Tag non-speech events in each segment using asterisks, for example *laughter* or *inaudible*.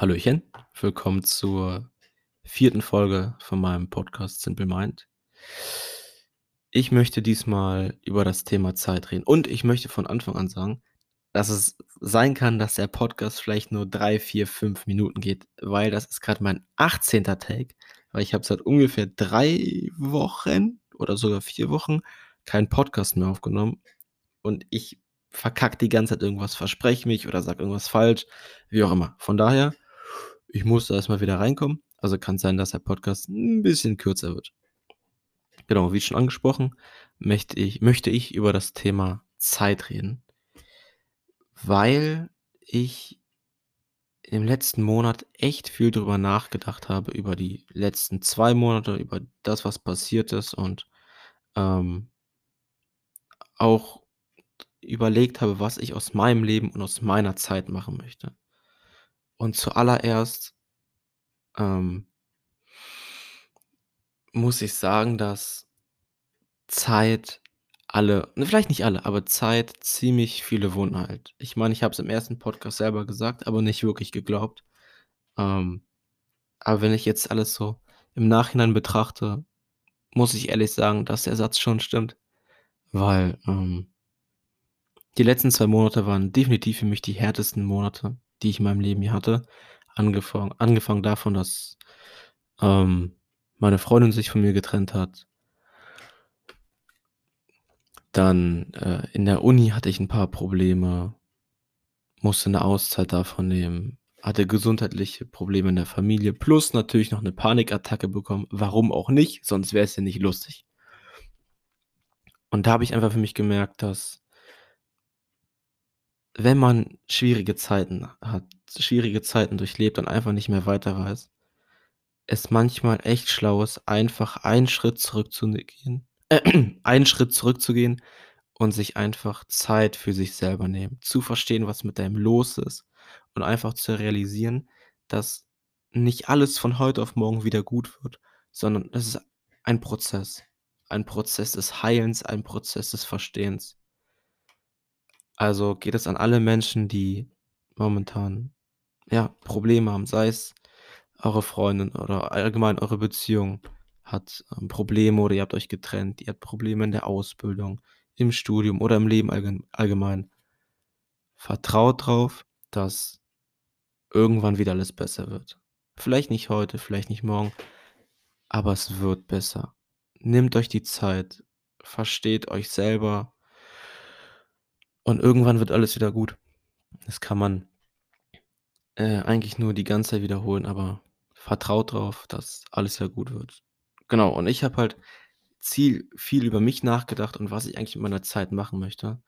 Hallöchen, willkommen zur vierten Folge von meinem Podcast Simple Mind. Ich möchte diesmal über das Thema Zeit reden und ich möchte von Anfang an sagen, dass es sein kann, dass der Podcast vielleicht nur drei, vier, fünf Minuten geht, weil das ist gerade mein 18. Take, weil ich habe seit ungefähr drei Wochen oder sogar vier Wochen keinen Podcast mehr aufgenommen und ich verkacke die ganze Zeit irgendwas, verspreche mich oder sage irgendwas falsch, wie auch immer. Von daher ich musste erstmal wieder reinkommen. Also kann sein, dass der Podcast ein bisschen kürzer wird. Genau, wie schon angesprochen, möchte ich, möchte ich über das Thema Zeit reden, weil ich im letzten Monat echt viel drüber nachgedacht habe, über die letzten zwei Monate, über das, was passiert ist und ähm, auch überlegt habe, was ich aus meinem Leben und aus meiner Zeit machen möchte. Und zuallererst ähm, muss ich sagen, dass Zeit alle, ne, vielleicht nicht alle, aber Zeit ziemlich viele Wunden heilt. Ich meine, ich habe es im ersten Podcast selber gesagt, aber nicht wirklich geglaubt. Ähm, aber wenn ich jetzt alles so im Nachhinein betrachte, muss ich ehrlich sagen, dass der Satz schon stimmt. Weil ähm, die letzten zwei Monate waren definitiv für mich die härtesten Monate, die ich in meinem Leben hier hatte. Angefangen, angefangen davon, dass ähm, meine Freundin sich von mir getrennt hat. Dann äh, in der Uni hatte ich ein paar Probleme, musste eine Auszeit davon nehmen, hatte gesundheitliche Probleme in der Familie, plus natürlich noch eine Panikattacke bekommen. Warum auch nicht? Sonst wäre es ja nicht lustig. Und da habe ich einfach für mich gemerkt, dass wenn man schwierige Zeiten hat, schwierige Zeiten durchlebt und einfach nicht mehr weiter weiß, es manchmal echt schlau ist, einfach einen Schritt zurückzugehen, äh, *clears throat* einen Schritt zurückzugehen und sich einfach Zeit für sich selber nehmen, zu verstehen, was mit einem los ist und einfach zu realisieren, dass nicht alles von heute auf morgen wieder gut wird, sondern es ist ein Prozess, ein Prozess des Heilens, ein Prozess des Verstehens. Also geht es an alle Menschen, die momentan ja, Probleme haben, sei es eure Freundin oder allgemein eure Beziehung hat ähm, Probleme oder ihr habt euch getrennt, ihr habt Probleme in der Ausbildung, im Studium oder im Leben allgemein. Vertraut drauf, dass irgendwann wieder alles besser wird. Vielleicht nicht heute, vielleicht nicht morgen, aber es wird besser. Nehmt euch die Zeit, versteht euch selber, und irgendwann wird alles wieder gut. Das kann man äh, eigentlich nur die ganze Zeit wiederholen, aber vertraut drauf, dass alles ja gut wird. Genau, und ich habe halt Ziel, viel über mich nachgedacht und was ich eigentlich mit meiner Zeit machen möchte.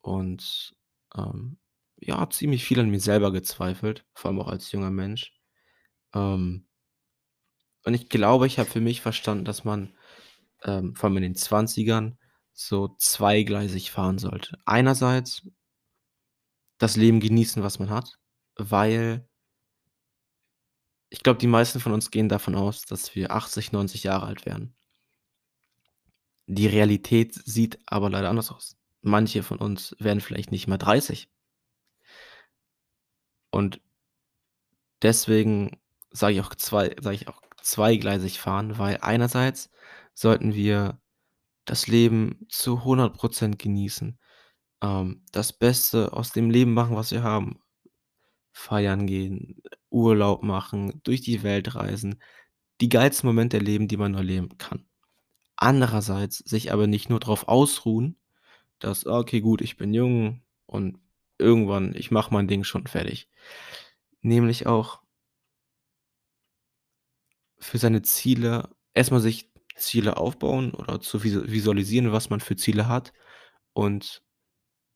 Und ähm, ja, ziemlich viel an mir selber gezweifelt, vor allem auch als junger Mensch. Ähm, und ich glaube, ich habe für mich verstanden, dass man ähm, vor allem in den 20ern so zweigleisig fahren sollte. Einerseits das Leben genießen, was man hat, weil ich glaube, die meisten von uns gehen davon aus, dass wir 80, 90 Jahre alt werden. Die Realität sieht aber leider anders aus. Manche von uns werden vielleicht nicht mal 30. Und deswegen sage ich auch ich auch zweigleisig fahren, weil einerseits sollten wir das Leben zu 100% genießen. Ähm, das Beste aus dem Leben machen, was wir haben. Feiern gehen, Urlaub machen, durch die Welt reisen. Die geilsten Momente erleben, die man nur leben kann. Andererseits sich aber nicht nur darauf ausruhen, dass, okay, gut, ich bin jung und irgendwann, ich mache mein Ding schon fertig. Nämlich auch für seine Ziele erstmal sich Ziele aufbauen oder zu visualisieren, was man für Ziele hat und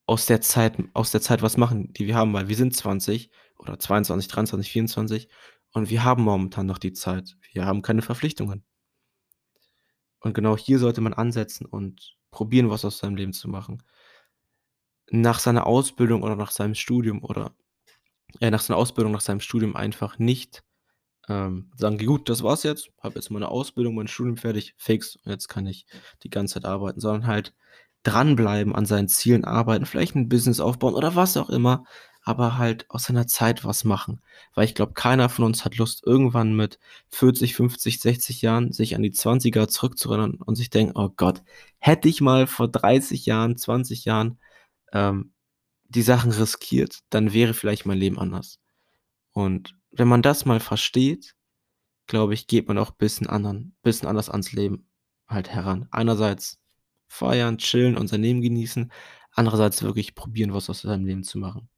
aus der Zeit aus der Zeit was machen, die wir haben, weil wir sind 20 oder 22, 23, 24 und wir haben momentan noch die Zeit. Wir haben keine Verpflichtungen. Und genau hier sollte man ansetzen und probieren, was aus seinem Leben zu machen. Nach seiner Ausbildung oder nach seinem Studium oder äh, nach seiner Ausbildung, nach seinem Studium einfach nicht ähm, sagen die: „Gut, das war's jetzt. Habe jetzt meine Ausbildung, mein Studium fertig, fix jetzt kann ich die ganze Zeit arbeiten“, sondern halt dranbleiben, an seinen Zielen arbeiten, vielleicht ein Business aufbauen oder was auch immer, aber halt aus seiner Zeit was machen. Weil ich glaube, keiner von uns hat Lust, irgendwann mit 40, 50, 60 Jahren sich an die 20er zurückzuerinnern und sich denken: „Oh Gott, hätte ich mal vor 30 Jahren, 20 Jahren, ähm, die Sachen riskiert, dann wäre vielleicht mein Leben anders.“ Und wenn man das mal versteht, glaube ich, geht man auch bisschen anderen bisschen anders ans Leben halt heran. Einerseits feiern, chillen und sein Leben genießen, andererseits wirklich probieren, was aus seinem Leben zu machen.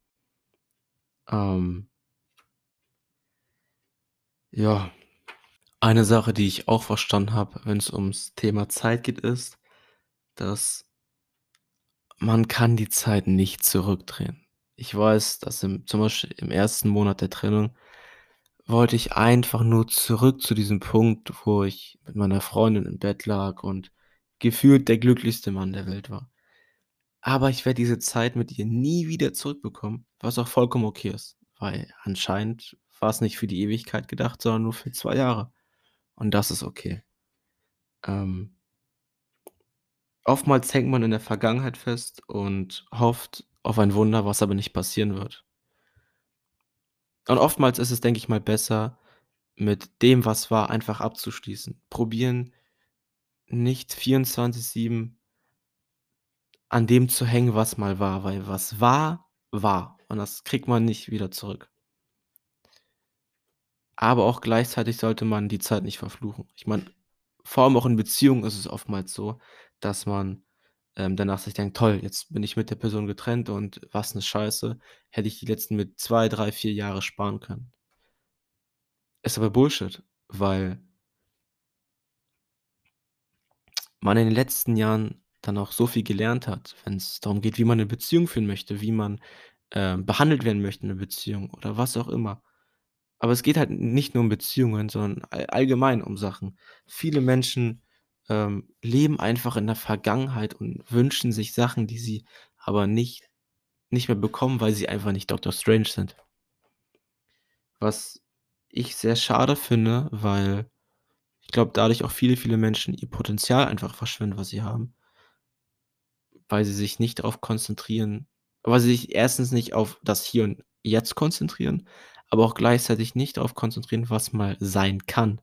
Ähm ja. Eine Sache, die ich auch verstanden habe, wenn's ums Thema Zeit geht, ist, dass man kann die Zeit nicht zurückdrehen. Ich weiß, dass im zum Beispiel im 1. Monat der Trennung wollte ich einfach nur zurück zu diesem Punkt, wo ich mit meiner Freundin im Bett lag und gefühlt der glücklichste Mann der Welt war. Aber ich werde diese Zeit mit ihr nie wieder zurückbekommen, was auch vollkommen okay ist, weil anscheinend war's nicht für die Ewigkeit gedacht, sondern nur für 2 Jahre. Und das ist okay. Ähm oftmals hängt man in der Vergangenheit fest und hofft auf ein Wunder, was aber nicht passieren wird. Und oftmals ist es, denke ich mal, besser, mit dem, was war, einfach abzuschließen. Probieren, nicht 24/7 an dem zu hängen, was mal war, weil was war, war und das kriegt man nicht wieder zurück. Aber auch gleichzeitig sollte man die Zeit nicht verfluchen. Ich meine, vor allem auch in Beziehungen ist es oftmals so, dass man, ähm, danach sich denkt: „Toll, jetzt bin ich mit der Person getrennt und was 'ne Scheiße. Hätte ich die letzten mit 2, 3, 4 Jahre sparen können.“ Ist aber Bullshit, weil man in den letzten Jahren dann auch so viel gelernt hat, wenn's darum geht, wie man 'ne Beziehung führen möchte, wie man, ähm, behandelt werden möchte in 'ner Beziehung oder was auch immer. Aber es geht halt nicht nur um Beziehungen, sondern all allgemein um Sachen. Viele Menschen, ähm, leben einfach in der Vergangenheit und wünschen sich Sachen, die sie aber nicht nicht mehr bekommen, weil sie einfach nicht Doctor Strange sind. Was ich sehr schade finde, weil ich glaube, dadurch auch viele, viele Menschen ihr Potenzial einfach verschwenden, was sie haben weil sie sich nicht darauf konzentrieren weil sie sich 1. nicht auf das Hier und Jetzt konzentrieren, aber auch gleichzeitig nicht darauf konzentrieren, was mal sein kann.